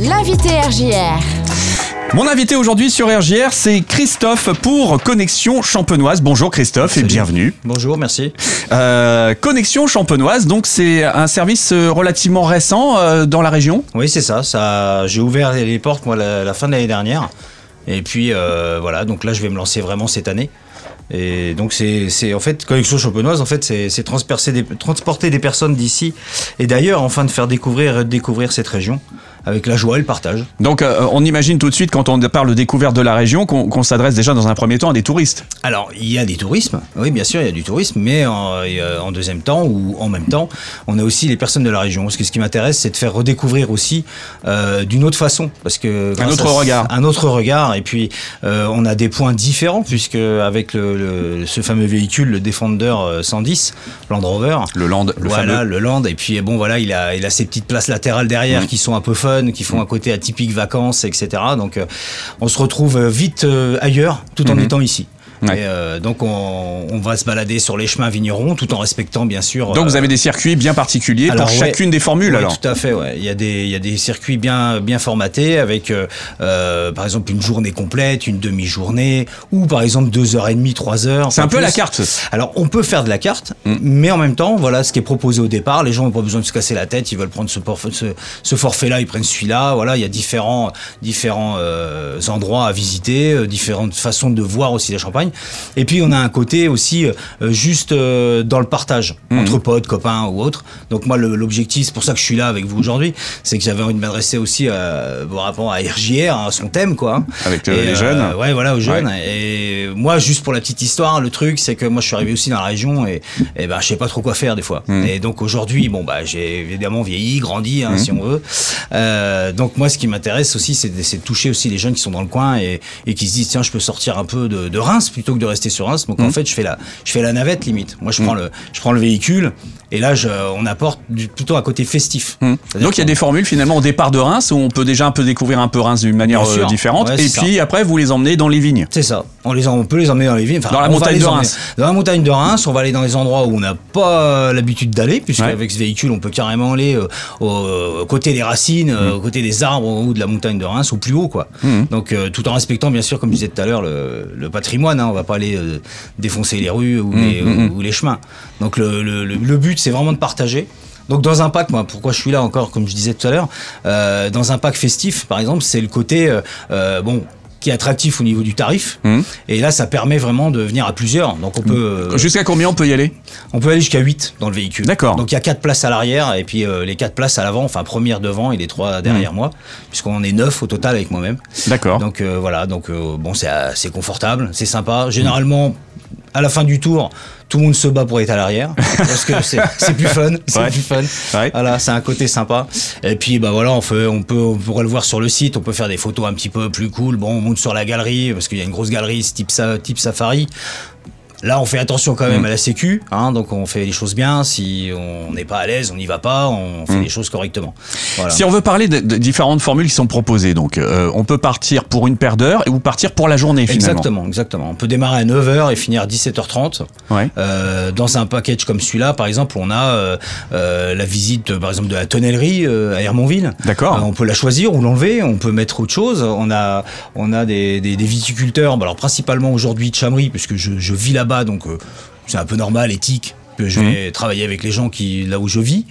L'invité RJR. Mon invité aujourd'hui sur RJR, c'est Christophe pour Connexion Champenoise. Bonjour Christophe et bienvenue. Bonjour, merci. Euh, Connexion Champenoise, donc c'est un service euh, relativement récent euh, dans la région Oui, c'est ça. ça J'ai ouvert les portes moi la, la fin de l'année dernière. Et puis euh, voilà, donc là je vais me lancer vraiment cette année. Et donc c'est c'est- en fait Connexion Champenoise, en fait c'est transporter des personnes d'ici et d'ailleurs afin de faire découvrir et redécouvrir cette région avec la joie et le partage. Donc euh, on imagine tout de suite quand on parle de découverte de la région qu'on s'adresse déjà dans un premier temps à des touristes. Alors, il y a des tourismes, oui, bien sûr, il y a du tourisme, mais en, euh, en deuxième temps ou en même temps, on a aussi les personnes de la région. Parce que ce qui m'intéresse, c'est de faire redécouvrir aussi euh, d'une autre façon, parce que grâce autre regard. un autre regard, et puis euh, on a des points différents, puisque avec le, le- ce fameux véhicule, le Defender euh, 110 Land Rover, Le Land, le voilà, fameux. le Land. Et puis bon, voilà, il a, il a ses petites places latérales derrière qui sont un peu qui font un côté atypique vacances, etc. Donc, euh, on se retrouve euh, vite euh, ailleurs, tout en Mhm. étant ici. Ouais. Et, euh, donc, on, on va se balader sur les chemins vignerons, tout en respectant bien sûr. Donc vous euh, avez des circuits bien particuliers alors, pour ouais. chacune des formules oui, alors Tout à fait, ouais. Il y a des, il y a des circuits bien, bien formatés avec, euh, euh, par exemple, une journée complète, une demi-journée, ou par exemple deux heures et demie, trois heures. C'est un peu plus. la carte. Alors, on peut faire de la carte, mais en même temps, voilà ce qui est proposé au départ. Les gens n'ont pas besoin de se casser la tête. Ils veulent prendre ce, ce forfait-là, ils prennent celui-là. Voilà, il y a différents, différents euh, endroits à visiter, différentes façons de voir aussi la Champagne. Et puis, on a un côté aussi euh, juste euh, dans le partage entre potes, copains ou autres. Donc, moi, l'objectif, c'est pour ça que je suis là avec vous aujourd'hui, c'est que j'avais envie de m'adresser aussi à, bon, rapport à RJR, à son thème, quoi. hein. Avec, euh, Et, les jeunes. Ouais, voilà, aux jeunes. Et moi, juste pour la petite histoire, le truc, c'est que moi, je suis arrivé aussi dans la région et, et ben, je sais pas trop quoi faire des fois. Mm. Et donc aujourd'hui, bon, bah, j'ai évidemment vieilli, grandi, hein, si on veut. Euh, donc moi, ce qui m'intéresse aussi, c'est de, de toucher aussi les jeunes qui sont dans le coin et, et qui se disent, tiens, je peux sortir un peu de, de Reims plutôt que de rester sur Reims. Donc en fait, je fais la, je fais la navette limite. Moi, je prends le, je prends le véhicule et là, je, on apporte du- plutôt un côté festif. C'est-à-dire Donc il y a des formules finalement au départ de Reims où on peut déjà un peu découvrir un peu Reims d'une manière euh, différente Ouais, et puis après vous les emmenez dans les vignes. C'est ça. On, les, on peut les emmener dans les villes. Enfin, Dans la montagne de emmener- Reims. Dans la montagne de Reims, on va aller dans les endroits où on n'a pas euh, l'habitude d'aller, puisque Ouais. avec ce véhicule, on peut carrément aller euh, au, au côté des racines, euh, au côté des arbres ou de la montagne de Reims, au plus haut, quoi. Donc, euh, tout en respectant, bien sûr, comme je disais tout à l'heure, le, le patrimoine. Hein, on va pas aller euh, défoncer les rues ou, les, mm, ou- ou les chemins. Donc, le, le- le- le but, c'est vraiment de partager. Donc dans un pack, moi, pourquoi je suis là encore, comme je disais tout à l'heure, euh, dans un pack festif, par exemple, c'est le côté euh, bon qui est attractif au niveau du tarif. Mhm. Et là, ça permet vraiment de venir à plusieurs. Donc on peut, euh, Jusqu'à combien on peut y aller? on peut aller jusqu'à 8 dans le véhicule. D'accord. Donc il y a quatre places à l'arrière et puis euh, les quatre places à l'avant, enfin première devant et les trois derrière moi, puisqu'on est neuf au total avec moi-même. D'accord. Donc euh, voilà, donc bon, c'est assez confortable, c'est sympa. Généralement, à la fin du tour, tout le monde se bat pour être à l'arrière parce que c'est plus fun, c'est Ouais. plus fun. Ouais. Voilà, c'est un côté sympa. Et puis bah voilà, on fait, on peut, on pourrait le voir sur le site, on peut faire des photos un petit peu plus cool. Bon, on monte sur la galerie parce qu'il y a une grosse galerie type type safari. Là, on fait attention quand Mm. même à la sécu, hein, donc on fait les choses bien. Si on n'est pas à l'aise, on n'y va pas, on fait les choses correctement. Voilà. Mm. Si on veut parler de, de différentes formules qui sont proposées, donc euh, on peut partir pour une paire d'heures ou partir pour la journée finalement. Exactement, exactement. On peut démarrer à 9h et finir à 17h30. Ouais. Euh, dans un package comme celui-là, par exemple, on a euh, euh, la visite, par exemple, de la tonnellerie euh, à Hermonville. D'accord. Euh, on peut la choisir ou l'enlever. On peut mettre autre chose. On a, on a des, des, des viticulteurs. alors principalement aujourd'hui de Chamery, puisque je, je vis donc euh, c'est un peu normal, éthique. Que Je vais travailler avec les gens qui là où je vis.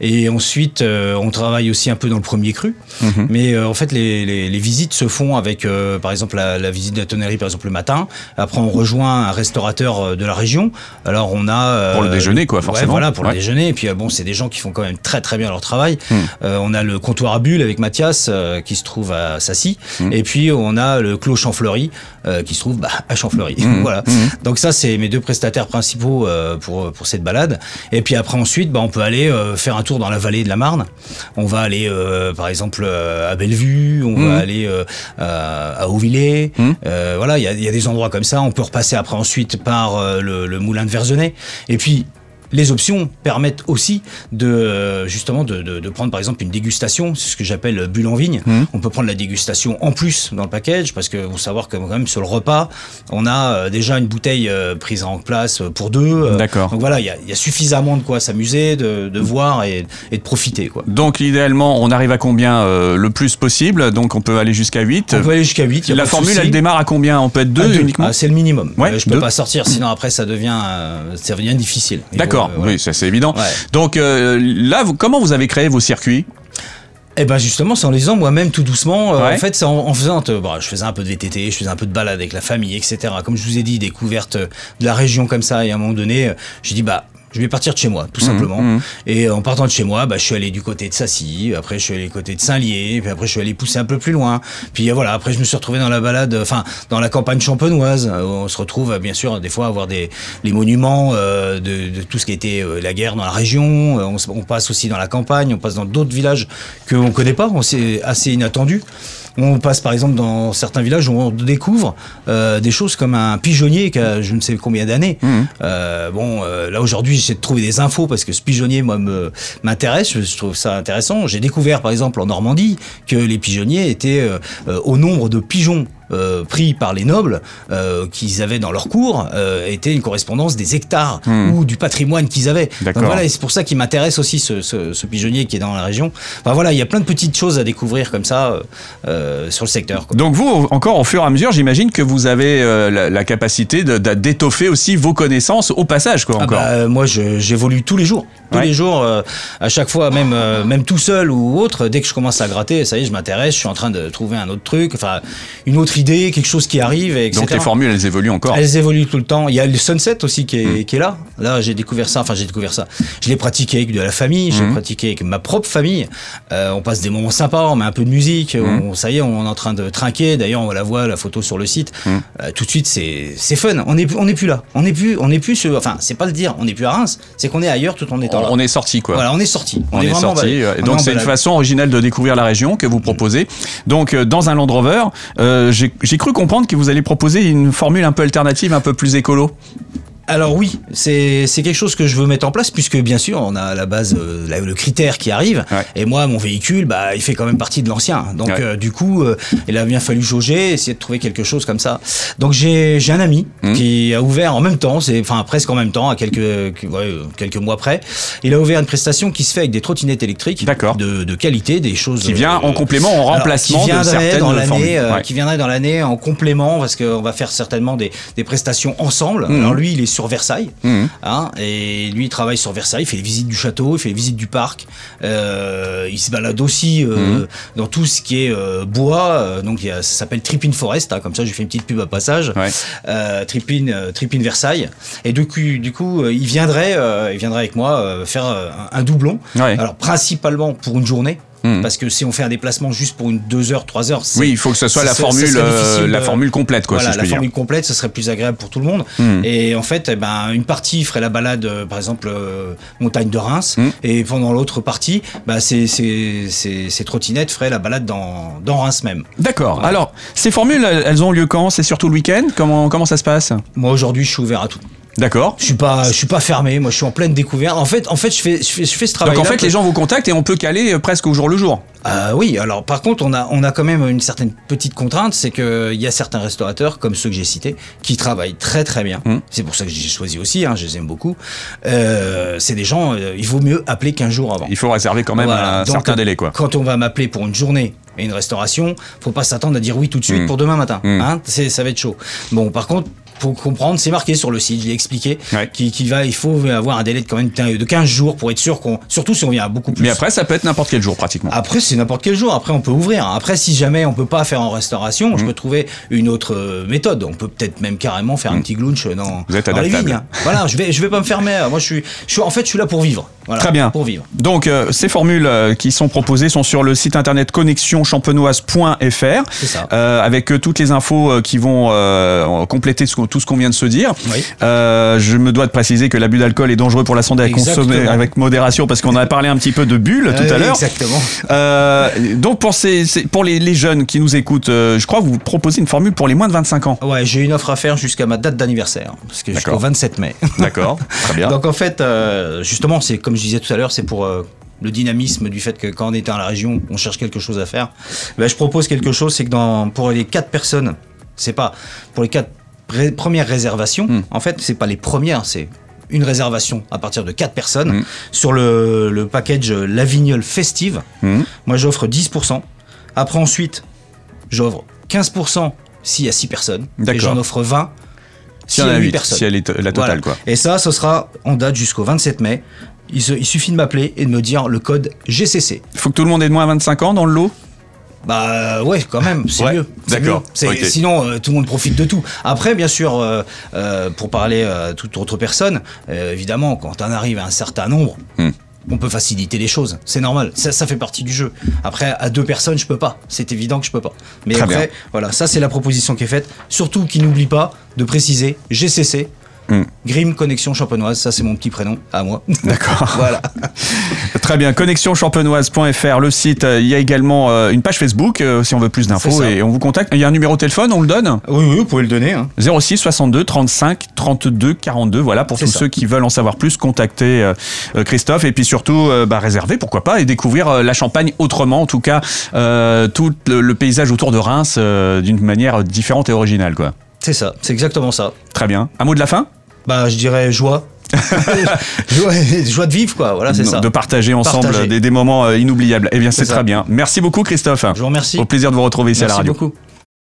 Et ensuite euh, on travaille aussi un peu dans le premier cru. Mhm. mais euh, en fait les, les, les visites se font avec euh, par exemple la, la visite de la tonnerie par exemple le matin. Après on rejoint un restaurateur euh, de la région. Alors on a euh, Pour le déjeuner, quoi, ouais, forcément. voilà pour Ouais. le déjeuner. Et puis euh, bon c'est des gens qui font quand même très très bien leur travail. Mm. Euh, on a le comptoir à bulles avec Mathias euh, qui se trouve à Sassy. Mm. et puis on a le clos Champfleury euh, qui se trouve bah, à Champfleury voilà. Donc ça c'est mes deux prestataires principaux euh, pour pour cette balade. Et puis après ensuite bah, on peut aller euh, faire un tour dans la vallée de la Marne. On va aller euh, par exemple euh, à Bellevue on va aller euh, à, Auvillers. Euh, voilà il y a, il y a des endroits comme ça. On peut repasser après ensuite par le, le moulin de Verzenay. Et puis les options permettent aussi de euh, justement de, de, de prendre par exemple une dégustation, c'est ce que j'appelle bulle en vigne. Mmh. On peut prendre la dégustation en plus dans le package parce que faut savoir que quand même sur le repas, on a euh, déjà une bouteille euh, prise en place pour deux. euh, D'accord. Donc voilà, il y, a- il y a suffisamment de quoi s'amuser, de, de voir et, et de profiter quoi. Donc idéalement, on arrive à combien euh, le plus possible? Donc on peut aller jusqu'à 8. On peut aller jusqu'à 8. y a La formule, elle démarre à combien? On peut être deux uniquement? Ah, c'est le minimum. Ouais, Euh, je peux deux. pas sortir, sinon après ça devient, euh, ça devient difficile. Il D'accord, euh, voilà. oui, c'est évident. Ouais. Donc euh, là, vous- comment vous avez créé vos circuits? Eh ben justement, c'est en les faisant moi-même tout doucement. Euh. En fait, c'est en, en faisant. euh, bon, je faisais un peu de VTT, je faisais un peu de balade avec la famille, etc. Comme je vous ai dit, découverte de la région comme ça. Et à un moment donné, euh, j'ai dit bah. Je vais partir de chez moi, tout simplement. mhm. Et en partant de chez moi, bah, je suis allé du côté de Sassy, après je suis allé du côté de Saint-Lié, puis après je suis allé pousser un peu plus loin. Puis voilà, après je me suis retrouvé dans la balade, enfin dans la campagne champenoise. Euh, On se retrouve euh, bien sûr des fois à voir des les monuments euh, de, de tout ce qui été euh, la guerre dans la région. On passe aussi dans la campagne, on passe dans d'autres villages que on connaît pas, on c'est assez inattendu. On passe par exemple dans certains villages où on découvre euh, des choses comme un pigeonnier qui a je ne sais combien d'années. Euh, bon, euh, là aujourd'hui j'essaie de trouver des infos parce que ce pigeonnier moi me m'intéresse, je, trouve ça intéressant. J'ai découvert par exemple en Normandie que les pigeonniers étaient au nombre de pigeons euh, pris par les nobles euh, qu'ils avaient dans leur cour euh, était une correspondance des hectares ou du patrimoine qu'ils avaient. Donc voilà, et c'est pour ça qu'il m'intéresse aussi ce, ce, ce pigeonnier qui est dans la région. Enfin voilà, il y a plein de petites choses à découvrir comme ça sur le secteur. quoi. Donc vous, encore au fur et à mesure, j'imagine que vous avez la, la capacité d'étoffer aussi vos connaissances au passage, quoi, Ah bah, moi, j'évolue tous les jours. Tous Ouais. les jours, à chaque fois, même, même tout seul ou autre, dès que je commence à gratter, ça y est, je m'intéresse, je suis en train de trouver un autre truc, enfin, une autre idée, quelque chose qui arrive, etc. Donc les formules, elles évoluent encore. Elles évoluent tout le temps. Il y a le sunset aussi qui est, qui est là. Là, j'ai découvert ça. Enfin, j'ai découvert ça. Je l'ai pratiqué avec de la famille. Je l'ai pratiqué avec ma propre famille. Euh, on passe des moments sympas. On met un peu de musique. On, ça y est, on est en train de trinquer. D'ailleurs, on la voit la photo sur le site. Euh, tout de suite, c'est fun. On n'est on n'est plus là. On n'est plus on n'est plus. sur- Enfin, c'est pas le dire. On n'est plus à Reims. C'est qu'on est ailleurs tout en étant là. On est sorti, quoi. Voilà, on est sorti. On, est, vraiment sorti. On est donc c'est une façon originale de découvrir la région que vous proposez. Donc euh, dans un Land Rover, euh, j'ai j'ai cru comprendre que vous allez proposer une formule un peu alternative, un peu plus écolo. Alors oui, c'est quelque chose que je veux mettre en place puisque bien sûr on a à la base euh, la- le critère qui arrive Ouais. et moi mon véhicule bah il fait quand même partie de l'ancien donc Ouais. euh, du coup euh, il a bien fallu jauger essayer de trouver quelque chose comme ça donc j'ai j'ai un ami Mmh. qui a ouvert en même temps c'est enfin presque en même temps à quelques ouais, quelques mois près il a ouvert une prestation qui se fait avec des trottinettes électriques D'accord. de, de qualité des choses Qui vient en complément, en alors, remplacement qui de certaines dans l'année, euh, qui viendrait dans l'année en complément parce qu'on va faire certainement des, des prestations ensemble. Mhm. Alors lui, il est sur Versailles, Mhm. hein, et lui, il travaille sur Versailles, il fait les visites du château, il fait les visites du parc. Euh, il se balade aussi euh, Mhm. dans tout ce qui est euh, bois. donc il y a- ça s'appelle Tripin Forest. hein, comme ça, j'ai fait une petite pub à passage. Ouais. Tripin, Tripin Versailles. Et du coup, du coup, il viendrait, il viendrait avec moi faire un, un doublon. Ouais. Alors principalement pour une journée. Mhm. Parce que si on fait un déplacement juste pour une 2 heures, 3 heures, Oui, il faut que ce soit la formule, euh, la formule complète, quoi, voilà, si je la dire. formule complète, ce serait plus agréable pour tout le monde. Mhm. Et en fait, eh ben, une partie ferait la balade, euh, par exemple, euh, montagne de Reims, Mhm. et pendant l'autre partie, bah, ces, ces, ces, ces trottinettes feraient la balade dans, dans Reims même. D'accord. Alors, ces formules, elles elles ont lieu quand? C'est surtout le week-end? Comment, comment ça se passe? Moi aujourd'hui, je suis ouvert à tout. D'accord. Je suis pas, je suis pas fermé. Moi, je suis en pleine découverte. En fait, en fait, je fais, je fais, je fais ce travail. Donc en fait, les gens vous contactent et on peut caler euh, presque au jour le jour. Euh, oui, alors par contre, on a, on a quand même une certaine petite contrainte, c'est qu'il y a certains restaurateurs, comme ceux que j'ai cités, qui travaillent très très bien. Hum. C'est pour ça que j'ai choisi aussi, hein, je les aime beaucoup. Euh, c'est des gens, euh, il vaut mieux appeler 15 jours avant. Il faut réserver quand même Voilà. un Donc, certain délai, quoi. Quand on va m'appeler pour une journée et une restauration, faut pas s'attendre à dire oui tout de suite Mm. pour demain matin. Mm. Hein, c'est, ça va être chaud. Bon, par contre, pour comprendre, c'est marqué sur le site, je l'ai expliqué, Ouais. qu'il, va, il faut avoir un délai de quand même de 15 jours pour être sûr qu'on, surtout si on vient à beaucoup plus. Mais après, ça peut être n'importe quel jour, pratiquement. Après, c'est n'importe quel jour. Après, on peut ouvrir. Après, si jamais on peut pas faire en restauration, je peux trouver une autre euh, méthode. On peut peut-être même carrément faire un petit glunch dans. Vous êtes dans les vignes. hein. Voilà, je vais, je vais pas me fermer. Moi, je suis, je suis, en fait, je suis là pour vivre. Voilà, Très bien. Pour vivre. Donc, euh, ces formules euh, qui sont proposées sont sur le site internet connexionchampenoise.fr C'est ça. euh, avec euh, toutes les infos qui vont compléter ce tout ce qu'on vient de se dire. Oui. Je me dois de préciser que l'abus d'alcool est dangereux pour la santé à Exactement. consommer avec modération parce qu'on a parlé un petit peu de bulles tout à l'heure. Exactement. Donc pour, ces, ces- pour les, les jeunes qui nous écoutent, je crois que vous proposez une formule pour les moins de 25 ans. Ouais, j'ai une offre à faire jusqu'à ma date d'anniversaire, parce que jusqu'au D'accord. 27 mai. D'accord, très bien. Donc en fait, justement, c'est comme je disais tout à l'heure, c'est pour euh, le dynamisme du fait que quand on est dans la région, on cherche quelque chose à faire. Ben, je propose quelque chose, c'est que dans, pour les quatre personnes, c'est pas pour les quatre premières réservations. Hmm. En fait, c'est pas les premières, c'est une réservation à partir de quatre personnes Hmm. sur le, le package La Vignole Festive. Mhm. Moi, j'offre 10%. Après, ensuite, j'offre 15% s'il y a 6 personnes. Et j'en offre 20 Si on a 8, personnes. si elle est la totale, Voilà. quoi. Et ça, ce sera en date jusqu'au 27 mai. Il, se- il suffit de m'appeler et de me dire le code GCC. Il faut que tout le monde ait de moins 25 ans dans le lot? Bah euh, ouais, quand même, c'est Ouais, mieux. c'est d'accord, mieux. C'est- ok. Sinon, euh, tout le monde profite de tout. Après, bien sûr, euh, euh, pour parler à toute autre personne, évidemment, quand on arrive à un certain nombre, Hmm. on peut faciliter les choses. C'est normal. Ça, ça fait partie du jeu. Après, à deux personnes, je peux pas. C'est évident que je peux pas. Mais Très après, bien. voilà, ça c'est la proposition qui est faite. Surtout qu'il n'oublie pas de préciser GCC. Hmm. Grim Connexion Champenoise, ça c'est mon petit prénom à moi. D'accord. voilà. Très bien, connexionchampenoise.fr, le site. euh, Il y a également euh, une page Facebook euh, si on veut plus d'infos et on vous contacte. Il y a un numéro de téléphone, on le donne Oui, oui, vous pouvez le donner. hein. 06 62 35 32 42. Voilà pour tous ça. ceux qui veulent en savoir plus, contacter euh, euh, Christophe et puis surtout bah, réserver, pourquoi pas, et découvrir la Champagne autrement, en tout cas tout le, le paysage autour de Reims d'une manière différente et originale. Quoi. C'est ça, c'est exactement ça. Très bien. Un mot de la fin? Bah, je dirais joie. joie, joie de vivre, quoi. Voilà, c'est ça. De partager ensemble Partager. des, des moments euh, inoubliables. Eh bien, c'est très bien. Merci beaucoup, Christophe. Je vous remercie. Au plaisir de vous retrouver ici à la Merci radio. beaucoup.